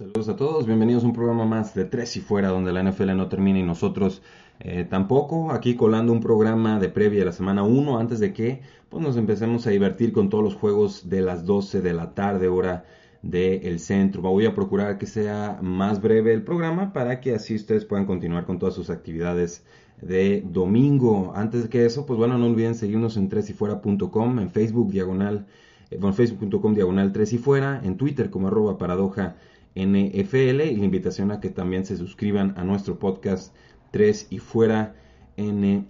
Saludos a todos, bienvenidos a un programa más de Tres y Fuera, donde la NFL no termina y nosotros eh, tampoco. Aquí colando un programa de previa a la semana 1, antes de que pues, nos empecemos a divertir con todos los juegos de las 12 de la tarde, hora del centro. Voy a procurar que sea más breve el programa para que así ustedes puedan continuar con todas sus actividades de domingo. Antes de que eso, pues bueno, no olviden seguirnos en tresyfuera.com, en Facebook diagonal, eh, facebook.com diagonal tres y fuera, en Twitter como arroba paradoja NFL y la invitación a que también se suscriban a nuestro podcast 3 y fuera NFL.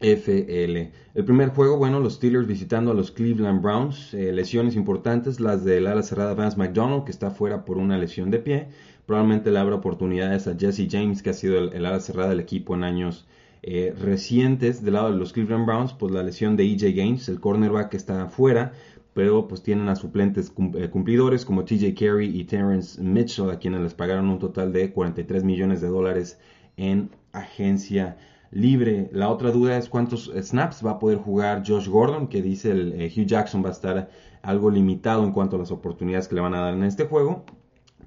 El primer juego, bueno, los Steelers visitando a los Cleveland Browns, eh, lesiones importantes, las del ala cerrada Vance McDonald, que está fuera por una lesión de pie, probablemente le abra oportunidades a Jesse James, que ha sido el, ala cerrada del equipo en años eh, recientes. Del lado de los Cleveland Browns, pues la lesión de EJ Games, el cornerback que está fuera, pero pues tienen a suplentes eh, cumplidores como TJ Carey y Terrence Mitchell, a quienes les pagaron un total de 43 millones de dólares en agencia libre. La otra duda es cuántos snaps va a poder jugar Josh Gordon, que dice el eh, Hugh Jackson va a estar algo limitado en cuanto a las oportunidades que le van a dar en este juego,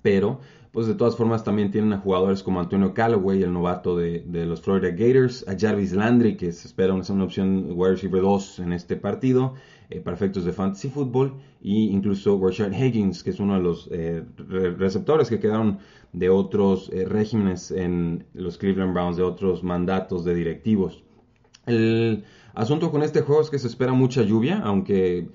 pero pues de todas formas también tienen a jugadores como Antonio Callaway, el novato de, los Florida Gators, a Jarvis Landry, que se espera una, opción wide receiver 2 en este partido, eh, para efectos de fantasy football, e incluso Rashard Higgins, que es uno de los eh, receptores que quedaron de otros eh, regímenes en los Cleveland Browns, de otros mandatos de directivos. El asunto con este juego es que se espera mucha lluvia, aunque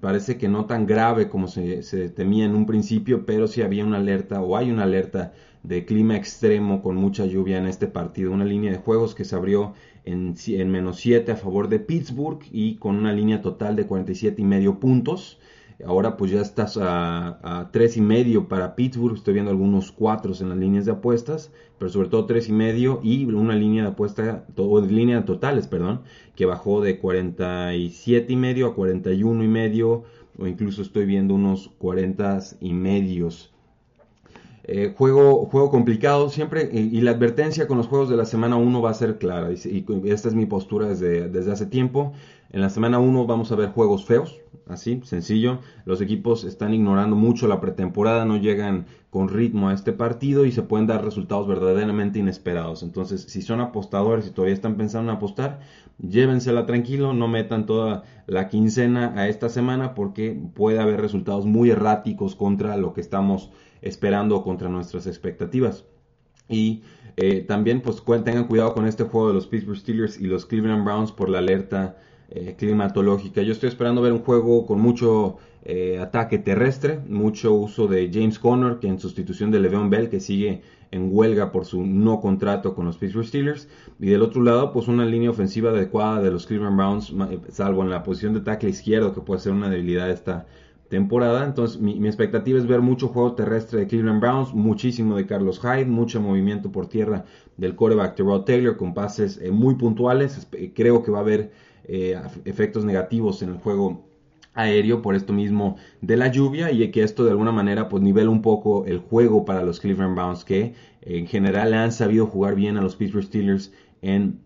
parece que no tan grave como se, se, temía en un principio, pero sí había una alerta o hay una alerta de clima extremo con mucha lluvia en este partido. Una línea de juegos que se abrió en, menos 7 a favor de Pittsburgh y con una línea total de 47 y medio puntos. Ahora pues ya estás a, a 3 y medio para Pittsburgh, estoy viendo algunos 4 en las líneas de apuestas, pero sobre todo 3 y medio y una línea de apuesta, o línea de totales, perdón, que bajó de 47 y medio a 41 y medio, o incluso estoy viendo unos 40 y medios. Eh, juego, juego complicado siempre y, la advertencia con los juegos de la semana 1 va a ser clara y, esta es mi postura desde, desde hace tiempo. En la semana 1 vamos a ver juegos feos, así, sencillo. Los equipos están ignorando mucho la pretemporada, no llegan con ritmo a este partido y se pueden dar resultados verdaderamente inesperados. Entonces, si son apostadores y todavía están pensando en apostar, llévensela tranquilo, no metan toda la quincena a esta semana porque puede haber resultados muy erráticos contra lo que estamos esperando contra nuestras expectativas. Y eh, también pues tengan cuidado con este juego de los Pittsburgh Steelers y los Cleveland Browns por la alerta eh, climatológica. Yo estoy esperando ver un juego con mucho eh, ataque terrestre, mucho uso de James Conner, que en sustitución de Le'Veon Bell, que sigue en huelga por su no contrato con los Pittsburgh Steelers. Y del otro lado, pues una línea ofensiva adecuada de los Cleveland Browns, salvo en la posición de tackle izquierdo, que puede ser una debilidad esta temporada. Entonces, mi, expectativa es ver mucho juego terrestre de Cleveland Browns, muchísimo de Carlos Hyde, mucho movimiento por tierra del coreback Terrell Taylor con pases eh, muy puntuales. Creo que va a haber eh, efectos negativos en el juego aéreo por esto mismo de la lluvia y que esto de alguna manera pues nivela un poco el juego para los Cleveland Browns que en general han sabido jugar bien a los Pittsburgh Steelers en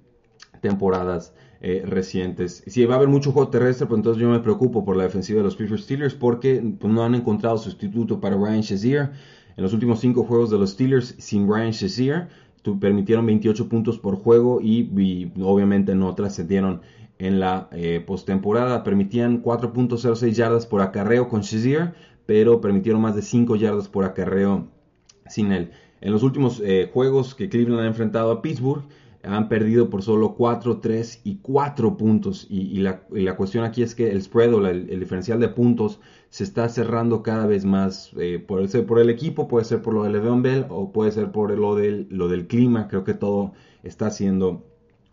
temporadas eh, recientes. Si va a haber mucho juego terrestre, pues entonces yo me preocupo por la defensiva de los Pittsburgh Steelers porque pues, no han encontrado sustituto para Ryan Shazier. En los últimos cinco juegos de los Steelers sin Ryan Shazier permitieron 28 puntos por juego y, obviamente no trascendieron en la eh, postemporada. Permitían 4.06 yardas por acarreo con Shazier, pero permitieron más de 5 yardas por acarreo sin él. En los últimos eh, juegos que Cleveland ha enfrentado a Pittsburgh, han perdido por solo 4, 3 y 4 puntos. Y, la, cuestión aquí es que el spread o el, diferencial de puntos se está cerrando cada vez más. Eh, puede ser por el equipo, puede ser por lo de Le'Veon Bell o puede ser por lo del, lo del clima. Creo que todo está siendo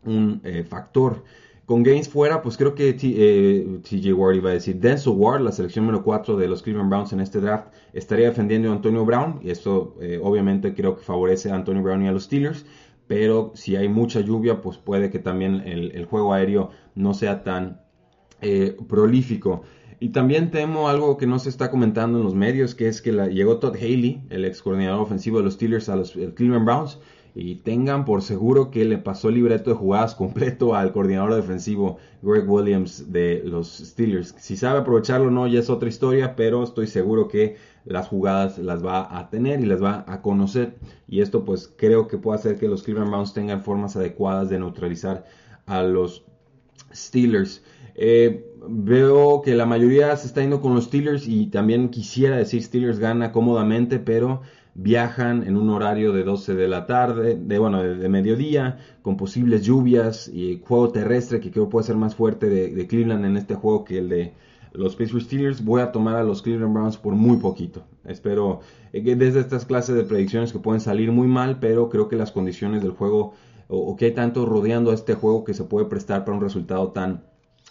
un eh, factor. Con Gaines fuera, pues creo que TJ eh, Ward iba a decir, Denzel Ward, la selección número 4 de los Cleveland Browns en este draft, estaría defendiendo a Antonio Brown, y esto eh, obviamente creo que favorece a Antonio Brown y a los Steelers, pero si hay mucha lluvia, pues puede que también el, juego aéreo no sea tan eh, prolífico. Y también temo algo que no se está comentando en los medios, que es que llegó Todd Haley, el ex coordinador ofensivo de los Steelers, a los Cleveland Browns, y tengan por seguro que le pasó el libreto de jugadas completo al coordinador defensivo Greg Williams de los Steelers. Si sabe aprovecharlo o no, ya es otra historia, pero estoy seguro que las jugadas las va a tener y las va a conocer. Y esto pues creo que puede hacer que los Cleveland Browns tengan formas adecuadas de neutralizar a los Steelers. Eh, veo que la mayoría se está yendo con los Steelers y también quisiera decir Steelers gana cómodamente, pero viajan en un horario de 12 de la tarde, de bueno, de, mediodía, con posibles lluvias y juego terrestre que creo puede ser más fuerte de, Cleveland en este juego que el de los Pittsburgh Steelers. Voy a tomar a los Cleveland Browns por muy poquito. Espero eh, que desde estas clases de predicciones que pueden salir muy mal, pero creo que las condiciones del juego o, que hay tanto rodeando a este juego que se puede prestar para un resultado tan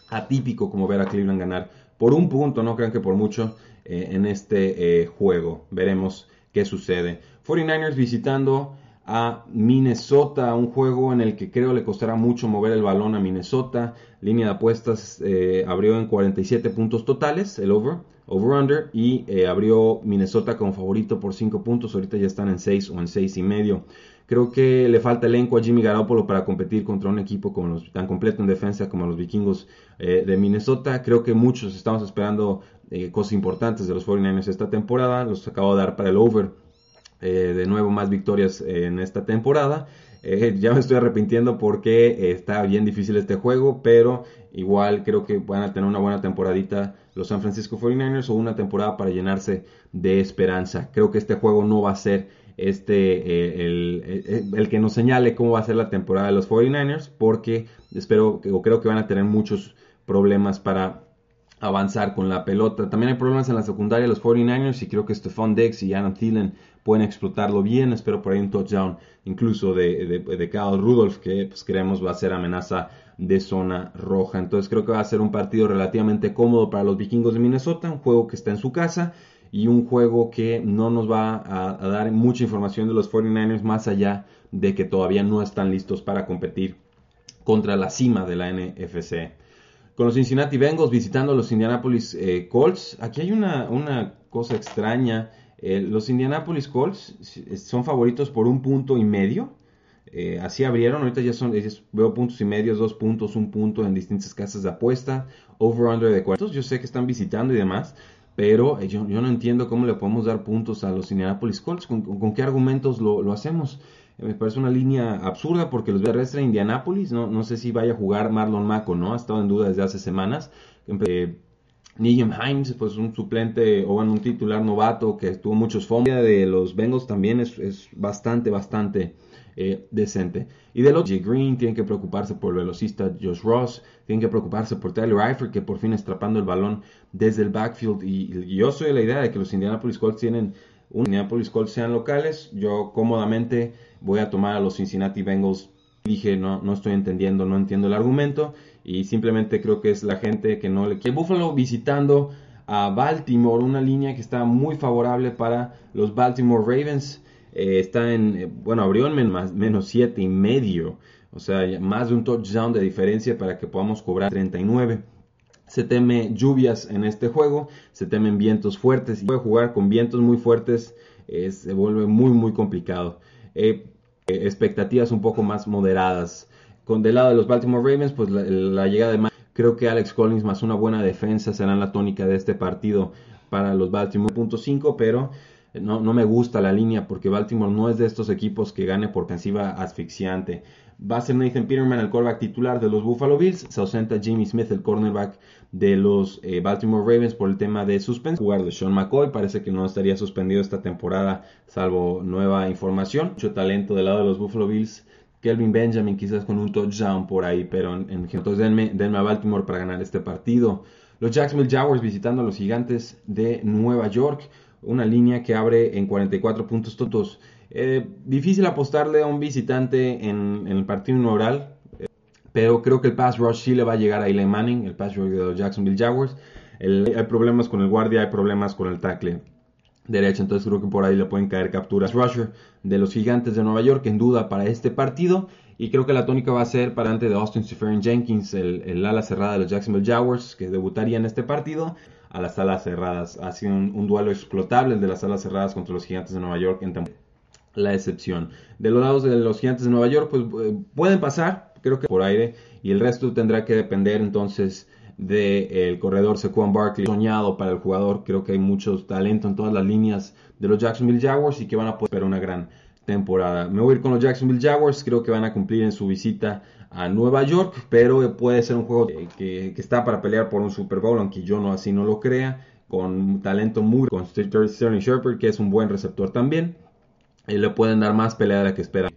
atípico como ver a Cleveland ganar por un punto, no crean que por mucho eh, en este eh, juego. Veremos qué sucede. 49ers visitando a Minnesota, un juego en el que creo le costará mucho mover el balón a Minnesota. Línea de apuestas eh, abrió en 47 puntos totales, el over, over-under, y eh, abrió Minnesota como favorito por 5 puntos. Ahorita ya están en 6 o en 6 y medio. Creo que le falta elenco a Jimmy Garoppolo para competir contra un equipo como tan completo en defensa como los vikingos eh, de Minnesota. Creo que muchos estamos esperando eh, cosas importantes de los 49ers esta temporada. Los acabo de dar para el over. Eh, de nuevo más victorias en esta temporada. Ya me estoy arrepintiendo porque está bien difícil este juego, pero igual creo que van a tener una buena temporadita los San Francisco 49ers o una temporada para llenarse de esperanza. Creo que este juego no va a ser este el, el, que nos señale cómo va a ser la temporada de los 49ers porque espero o creo que van a tener muchos problemas para avanzar con la pelota. También hay problemas en la secundaria de los 49ers y creo que Stephon Dex y Adam Thielen pueden explotarlo bien. Espero por ahí un touchdown incluso de, de, de Rudolph que pues, creemos va a ser amenaza de zona roja. Entonces creo que va a ser un partido relativamente cómodo para los vikingos de Minnesota, un juego que está en su casa y un juego que no nos va a, dar mucha información de los 49ers más allá de que todavía no están listos para competir contra la cima de la NFC con los Cincinnati Bengals visitando los Indianapolis eh, Colts. Aquí hay una, una cosa extraña. Eh, los Indianapolis Colts son favoritos por un punto y medio. Eh, así abrieron, ahorita ya son, veo puntos y medios, dos puntos, un punto en distintas casas de apuesta, over-under de cuartos. Yo sé que están visitando y demás, pero yo, yo, no entiendo cómo le podemos dar puntos a los Indianapolis Colts, con, qué argumentos lo, lo hacemos me parece una línea absurda porque los terrestres de Indianapolis, no, no sé si vaya a jugar Marlon Mack o no, ha estado en duda desde hace semanas. Eh, Nigel Himes, pues un suplente o un titular novato que tuvo muchos fondos de los Bengals también es, es bastante, bastante eh, decente. Y de los Green tienen que preocuparse por el velocista Josh Ross, tienen que preocuparse por Tyler Eifert que por fin atrapando el balón desde el backfield. Y, yo soy de la idea de que los Indianapolis Colts tienen Indianapolis Colts sean locales. Yo cómodamente voy a tomar a los Cincinnati Bengals. Dije, no, no estoy entendiendo, no entiendo el argumento y simplemente creo que es la gente que no le quiere. Buffalo visitando a Baltimore, una línea que está muy favorable para los Baltimore Ravens. Eh, está en, eh, bueno, abrió en menos, menos 7 y medio, o sea, más de un touchdown de diferencia para que podamos cobrar 39. Se teme lluvias en este juego, se temen vientos fuertes y puede jugar con vientos muy fuertes se vuelve muy muy complicado. Eh, expectativas un poco más moderadas. Con del lado de los Baltimore Ravens, pues la, llegada de creo que Alex Collins más una buena defensa serán la tónica de este partido para los Baltimore. .5, pero no, me gusta la línea porque Baltimore no es de estos equipos que gane por ofensiva asfixiante. Va a ser Nathan Peterman el quarterback titular de los Buffalo Bills. Se ausenta Jimmy Smith, el cornerback de los eh, Baltimore Ravens por el tema de suspensión. Jugar de Sean McCoy parece que no estaría suspendido esta temporada, salvo nueva información. Mucho talento del lado de los Buffalo Bills. Kelvin Benjamin quizás con un touchdown por ahí, pero en, entonces denme, denme a Baltimore para ganar este partido. Los Jacksonville Jaguars visitando a los gigantes de Nueva York. Una línea que abre en 44 puntos todos. Eh, difícil apostarle a un visitante en, el partido inaugural, eh, Pero creo que el pass rush sí le va a llegar a Eli Manning, el pass rush de los Jacksonville Jaguars. hay problemas con el guardia, hay problemas con el tackle derecho, entonces creo que por ahí le pueden caer capturas. Rusher de los Gigantes de Nueva York, en duda para este partido. Y creo que la tónica va a ser para ante de Austin Seferian Jenkins, el, ala cerrada de los Jacksonville Jaguars, que debutaría en este partido a las alas cerradas. Ha sido un, duelo explotable el de las alas cerradas contra los Gigantes de Nueva York en la excepción. De los lados de los Gigantes de Nueva York, pues eh, pueden pasar, creo que por aire, y el resto tendrá que depender entonces del corredor Saquon Barkley soñado para el jugador. Creo que hay mucho talento en todas las líneas de los Jacksonville Jaguars y que van a poder ver una gran temporada. Me voy a ir con los Jacksonville Jaguars. Creo que van a cumplir en su visita a Nueva York, pero puede ser un juego que, está para pelear por un Super Bowl, aunque yo no así no lo crea. Con talento muy con Sterling Shepard, que es un buen receptor también. Y le pueden dar más pelea de la que espera.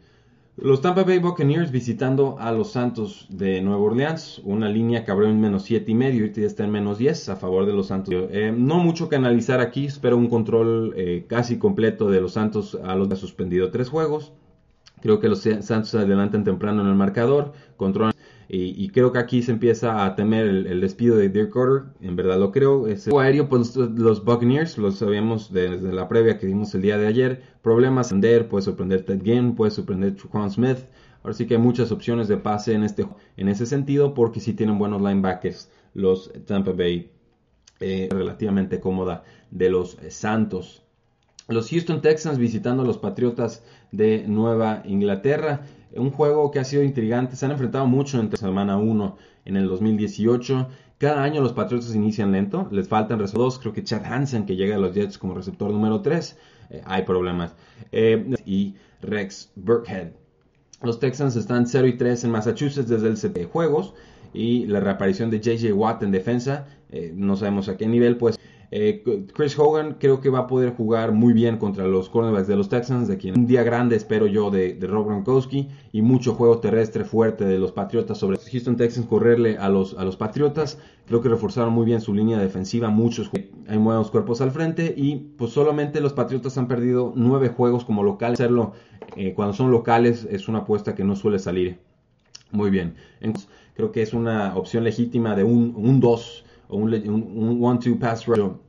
Los Tampa Bay Buccaneers visitando a los Santos de Nueva Orleans, una línea que abrió en menos 7 y medio, ahorita ya está en menos 10 a favor de los Santos. Eh, no mucho que analizar aquí, espero un control eh, casi completo de los Santos a los que ha suspendido tres juegos. Creo que los Santos se adelantan temprano en el marcador, controlan y, creo que aquí se empieza a temer el, despido de Dirk Carter. En verdad lo creo. Ese aéreo, pues los Buccaneers, lo sabíamos desde la previa que vimos el día de ayer. Problemas sorprender, puede sorprender Ted Ginn, puede sorprender Truquan Smith. Ahora sí que hay muchas opciones de pase en, este, en ese sentido porque sí tienen buenos linebackers los Tampa Bay. Eh, relativamente cómoda de los Santos. Los Houston Texans visitando a los Patriotas de Nueva Inglaterra un juego que ha sido intrigante. Se han enfrentado mucho entre semana 1 en el 2018. Cada año los Patriotas inician lento, les faltan receptores. Creo que Chad Hansen, que llega a los Jets como receptor número 3, eh, hay problemas. Eh, y Rex Burkhead. Los Texans están 0 y 3 en Massachusetts desde el set de juegos. Y la reaparición de JJ Watt en defensa, eh, no sabemos a qué nivel, pues eh, Chris Hogan creo que va a poder jugar muy bien contra los cornerbacks de los Texans, de quien un día grande espero yo de, Rob Gronkowski y mucho juego terrestre fuerte de los Patriotas sobre Houston Texans correrle a los, a los Patriotas. Creo que reforzaron muy bien su línea defensiva, muchos hay buenos cuerpos al frente y pues solamente los Patriotas han perdido nueve juegos como locales. Hacerlo eh, cuando son locales es una apuesta que no suele salir muy bien. Entonces, creo que es una opción legítima de un 2 o un one-two pass rush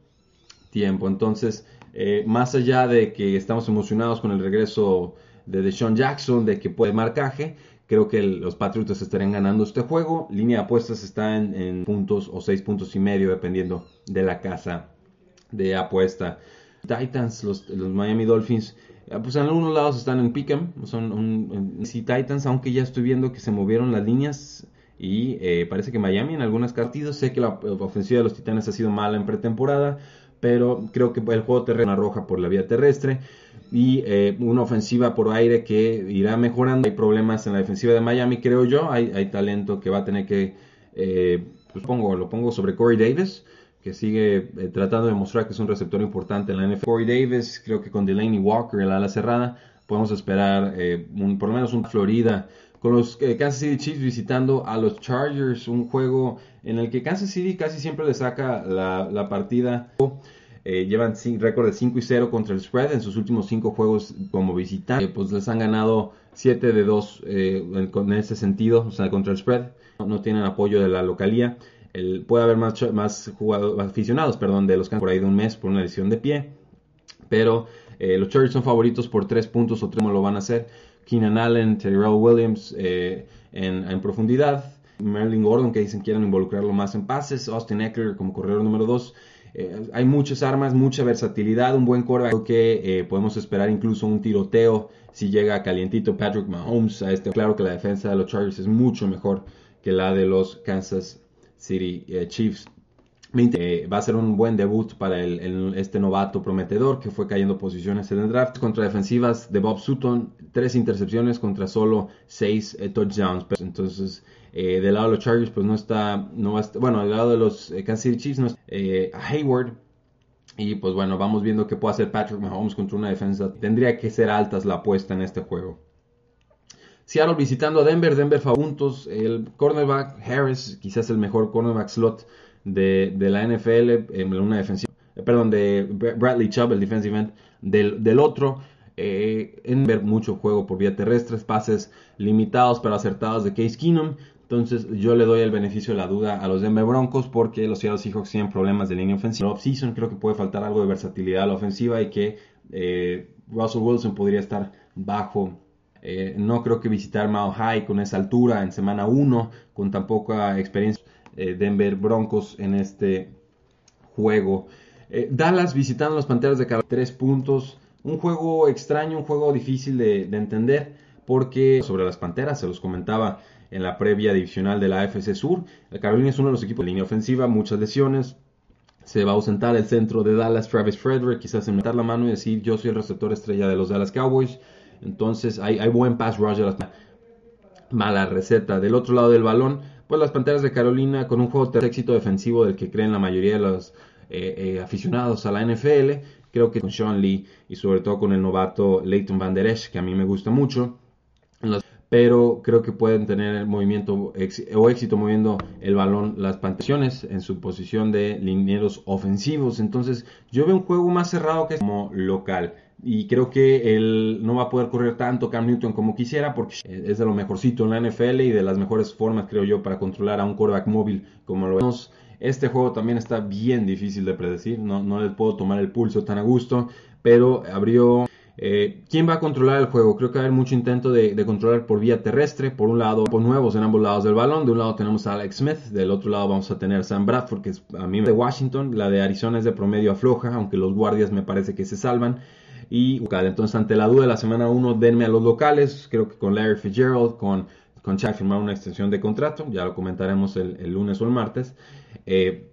tiempo. Entonces, eh, más allá de que estamos emocionados con el regreso de Deshaun Jackson, de que puede marcaje, creo que los Patriots estarían ganando este juego. Línea de apuestas está en, puntos o seis puntos y medio, dependiendo de la casa de apuesta. Titans, los, Miami Dolphins, eh, pues en algunos lados están en Pick'em, son un, Titans, aunque ya estoy viendo que se movieron las líneas y eh, parece que Miami en algunos partidos, sé que la ofensiva de los Titanes ha sido mala en pretemporada, pero creo que el juego terrestre roja por la vía terrestre y eh, una ofensiva por aire que irá mejorando. Hay problemas en la defensiva de Miami, creo yo. Hay, hay talento que va a tener que, eh, pues pongo, lo pongo sobre Corey Davis, que sigue eh, tratando de mostrar que es un receptor importante en la NFL. Corey Davis, creo que con Delaney Walker, el ala cerrada, podemos esperar por lo menos un Florida con los Kansas City Chiefs visitando a los Chargers, un juego en el que Kansas City casi siempre le saca la, partida. Eh, llevan récord de 5 y 0 contra el spread en sus últimos 5 juegos como visitante. Eh, pues les han ganado 7 de 2 eh, en, ese sentido, o sea, contra el spread. No, tienen apoyo de la localía. Puede haber más, más aficionados perdón, de los han por ahí de un mes por una lesión de pie. Pero los Chargers son favoritos por 3 puntos o 3 lo van a hacer. Keenan Allen, Terrell Williams en, en profundidad. Marilyn Gordon, que dicen quieren involucrarlo más en pases, Austin Eckler como corredor número 2. Eh, hay muchas armas, mucha versatilidad, un buen quarterback. Creo que eh, podemos esperar incluso un tiroteo si llega calientito Patrick Mahomes a este. Claro que la defensa de los Chargers es mucho mejor que la de los Kansas City eh, Chiefs. Va a ser un buen debut para este novato prometedor que fue cayendo posiciones en el draft contra defensivas de Bob Sutton, tres intercepciones contra solo seis touchdowns. Entonces eh, del lado de los Chargers, pues no está, bueno, del lado de los eh, Kansas City Chiefs, no está, eh, Hayward. Y pues bueno, vamos viendo qué puede hacer Patrick Mahomes contra una defensa. Tendría que ser altas la apuesta en este juego. Seattle visitando a Denver, Denver puntos. El cornerback Harris, quizás el mejor cornerback slot de, la NFL en una defensiva. perdón, de Bradley Chubb, el defensive end del, del otro. Eh, en ver mucho juego por vía terrestre, pases limitados pero acertados de Case Keenum. Entonces yo le doy el beneficio de la duda a los Denver Broncos porque los Seattle Seahawks tienen problemas de línea ofensiva. Off-season creo que puede faltar algo de versatilidad a la ofensiva y que eh, Russell Wilson podría estar bajo. Eh, no creo que visitar Mile High con esa altura en semana 1, con tan poca experiencia eh, Denver Broncos en este juego. Dallas visitando las Panteras de Carolina, tres puntos. Un juego extraño, un juego difícil de, de entender porque sobre las Panteras, se los comentaba en la previa divisional de la AFC Sur. El Carolina es uno de los equipos de línea ofensiva, muchas lesiones. Se va a ausentar el centro de Dallas, Travis Frederick, quizás meter la mano y decir yo soy el receptor estrella de los Dallas Cowboys. Entonces hay, buen pass rush mala receta. Del otro lado del balón, pues las Panteras de Carolina con un juego de éxito defensivo del que creen la mayoría de los eh, eh, aficionados a la NFL. Creo que con Sean Lee y sobre todo con el novato Leighton Van Der Esch, que a mí me gusta mucho pero creo que pueden tener el movimiento o éxito moviendo el balón las pantaciones en su posición de linieros ofensivos. Entonces, yo veo un juego más cerrado que como local. Y creo que él no va a poder correr tanto Cam Newton como quisiera porque es de lo mejorcito en la NFL y de las mejores formas, creo yo, para controlar a un quarterback móvil como lo vemos. Este juego también está bien difícil de predecir, no, no le puedo tomar el pulso tan a gusto, pero abrió eh, ¿Quién va a controlar el juego? Creo que va a haber mucho intento de, controlar por vía terrestre. Por un lado, por nuevos en ambos lados del balón. De un lado tenemos a Alex Smith, del otro lado vamos a tener a Sam Bradford, que es a mí de Washington. La de Arizona es de promedio afloja, aunque los guardias me parece que se salvan. Y entonces, ante la duda de la semana 1, denme a los locales. Creo que con Larry Fitzgerald, con, con Chuck firmar una extensión de contrato. Ya lo comentaremos el, lunes o el martes. Eh,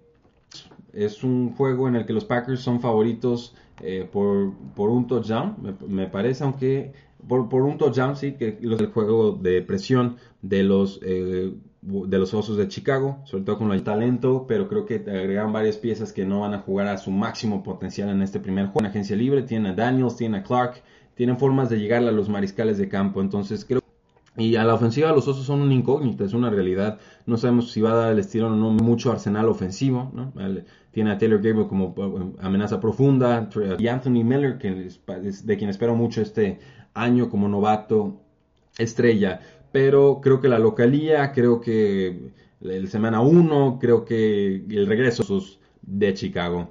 es un juego en el que los Packers son favoritos eh, por, por, un touchdown, me, parece, aunque por, por, un touchdown, sí, que es el juego de presión de los, eh, de los Osos de Chicago, sobre todo con el talento, pero creo que agregan varias piezas que no van a jugar a su máximo potencial en este primer juego. En agencia libre tiene a Daniels, tiene a Clark, tienen formas de llegar a los mariscales de campo, entonces creo y a la ofensiva los osos son una incógnita, es una realidad. No sabemos si va a dar el estilo o no mucho arsenal ofensivo. ¿no? Tiene a Taylor Gabriel como eh, amenaza profunda. Y Anthony Miller, que es de quien espero mucho este año como novato estrella. Pero creo que la localía, creo que el semana 1, creo que el regreso de Chicago.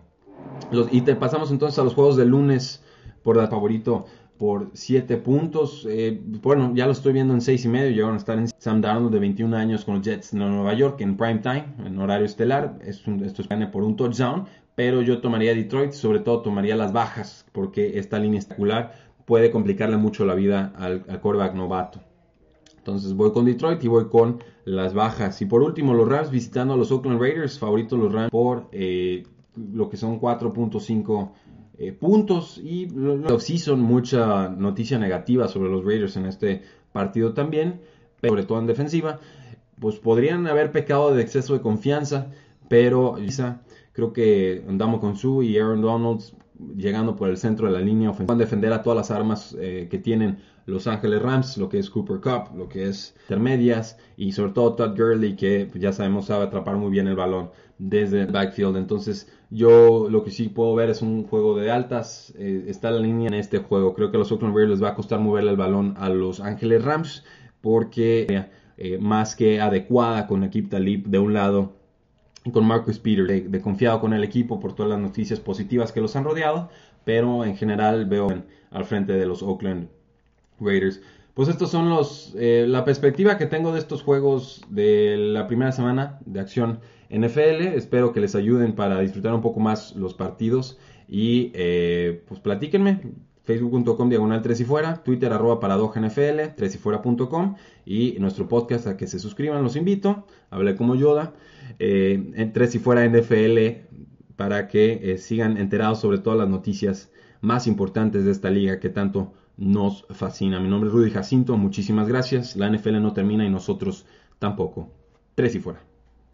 y pasamos entonces a los juegos del lunes por el favorito por 7 puntos. Eh, bueno, ya lo estoy viendo en 6 y medio. Llegaron a estar en Sam Darnold de 21 años con los Jets de Nueva York en prime time, en horario estelar. Es esto es por un touchdown. Pero yo tomaría Detroit, sobre todo tomaría las bajas, porque esta línea estacular puede complicarle mucho la vida al, al quarterback novato. Entonces voy con Detroit y voy con las bajas. Y por último, los Rams visitando a los Oakland Raiders. Favoritos los Rams por eh, lo que son 4.5 eh, puntos y sí son mucha noticia negativa sobre los Raiders en este partido también, sobre todo en defensiva, pues podrían haber pecado de exceso de confianza, pero creo que andamos con Su y Aaron Donald llegando por el centro de la línea ofensiva, van a defender a todas las armas eh, que tienen los Ángeles Rams, lo que es Cooper Cup, lo que es intermedias y sobre todo Todd Gurley que ya sabemos sabe atrapar muy bien el balón desde el backfield. Entonces, yo lo que sí puedo ver es un juego de altas. Eh, está la línea en este juego. Creo que a los Oakland Raiders les va a costar moverle el balón a los Ángeles Rams porque eh, más que adecuada con Equip Talib de un lado con Marcus Peters, de, confiado con el equipo por todas las noticias positivas que los han rodeado, pero en general veo al frente de los Oakland Raiders. Pues estos son los eh, la perspectiva que tengo de estos juegos de la primera semana de acción NFL. Espero que les ayuden para disfrutar un poco más los partidos y eh, pues platíquenme. Facebook.com diagonal 3 y fuera, Twitter arroba NFL 3 y fuera.com y nuestro podcast a que se suscriban, los invito. Hablé como Yoda eh, en 3 y fuera NFL para que sigan enterados sobre todas las noticias más importantes de esta liga que tanto nos fascina. Mi nombre es Rudy Jacinto, muchísimas gracias. La NFL no termina y nosotros tampoco. Tres y fuera.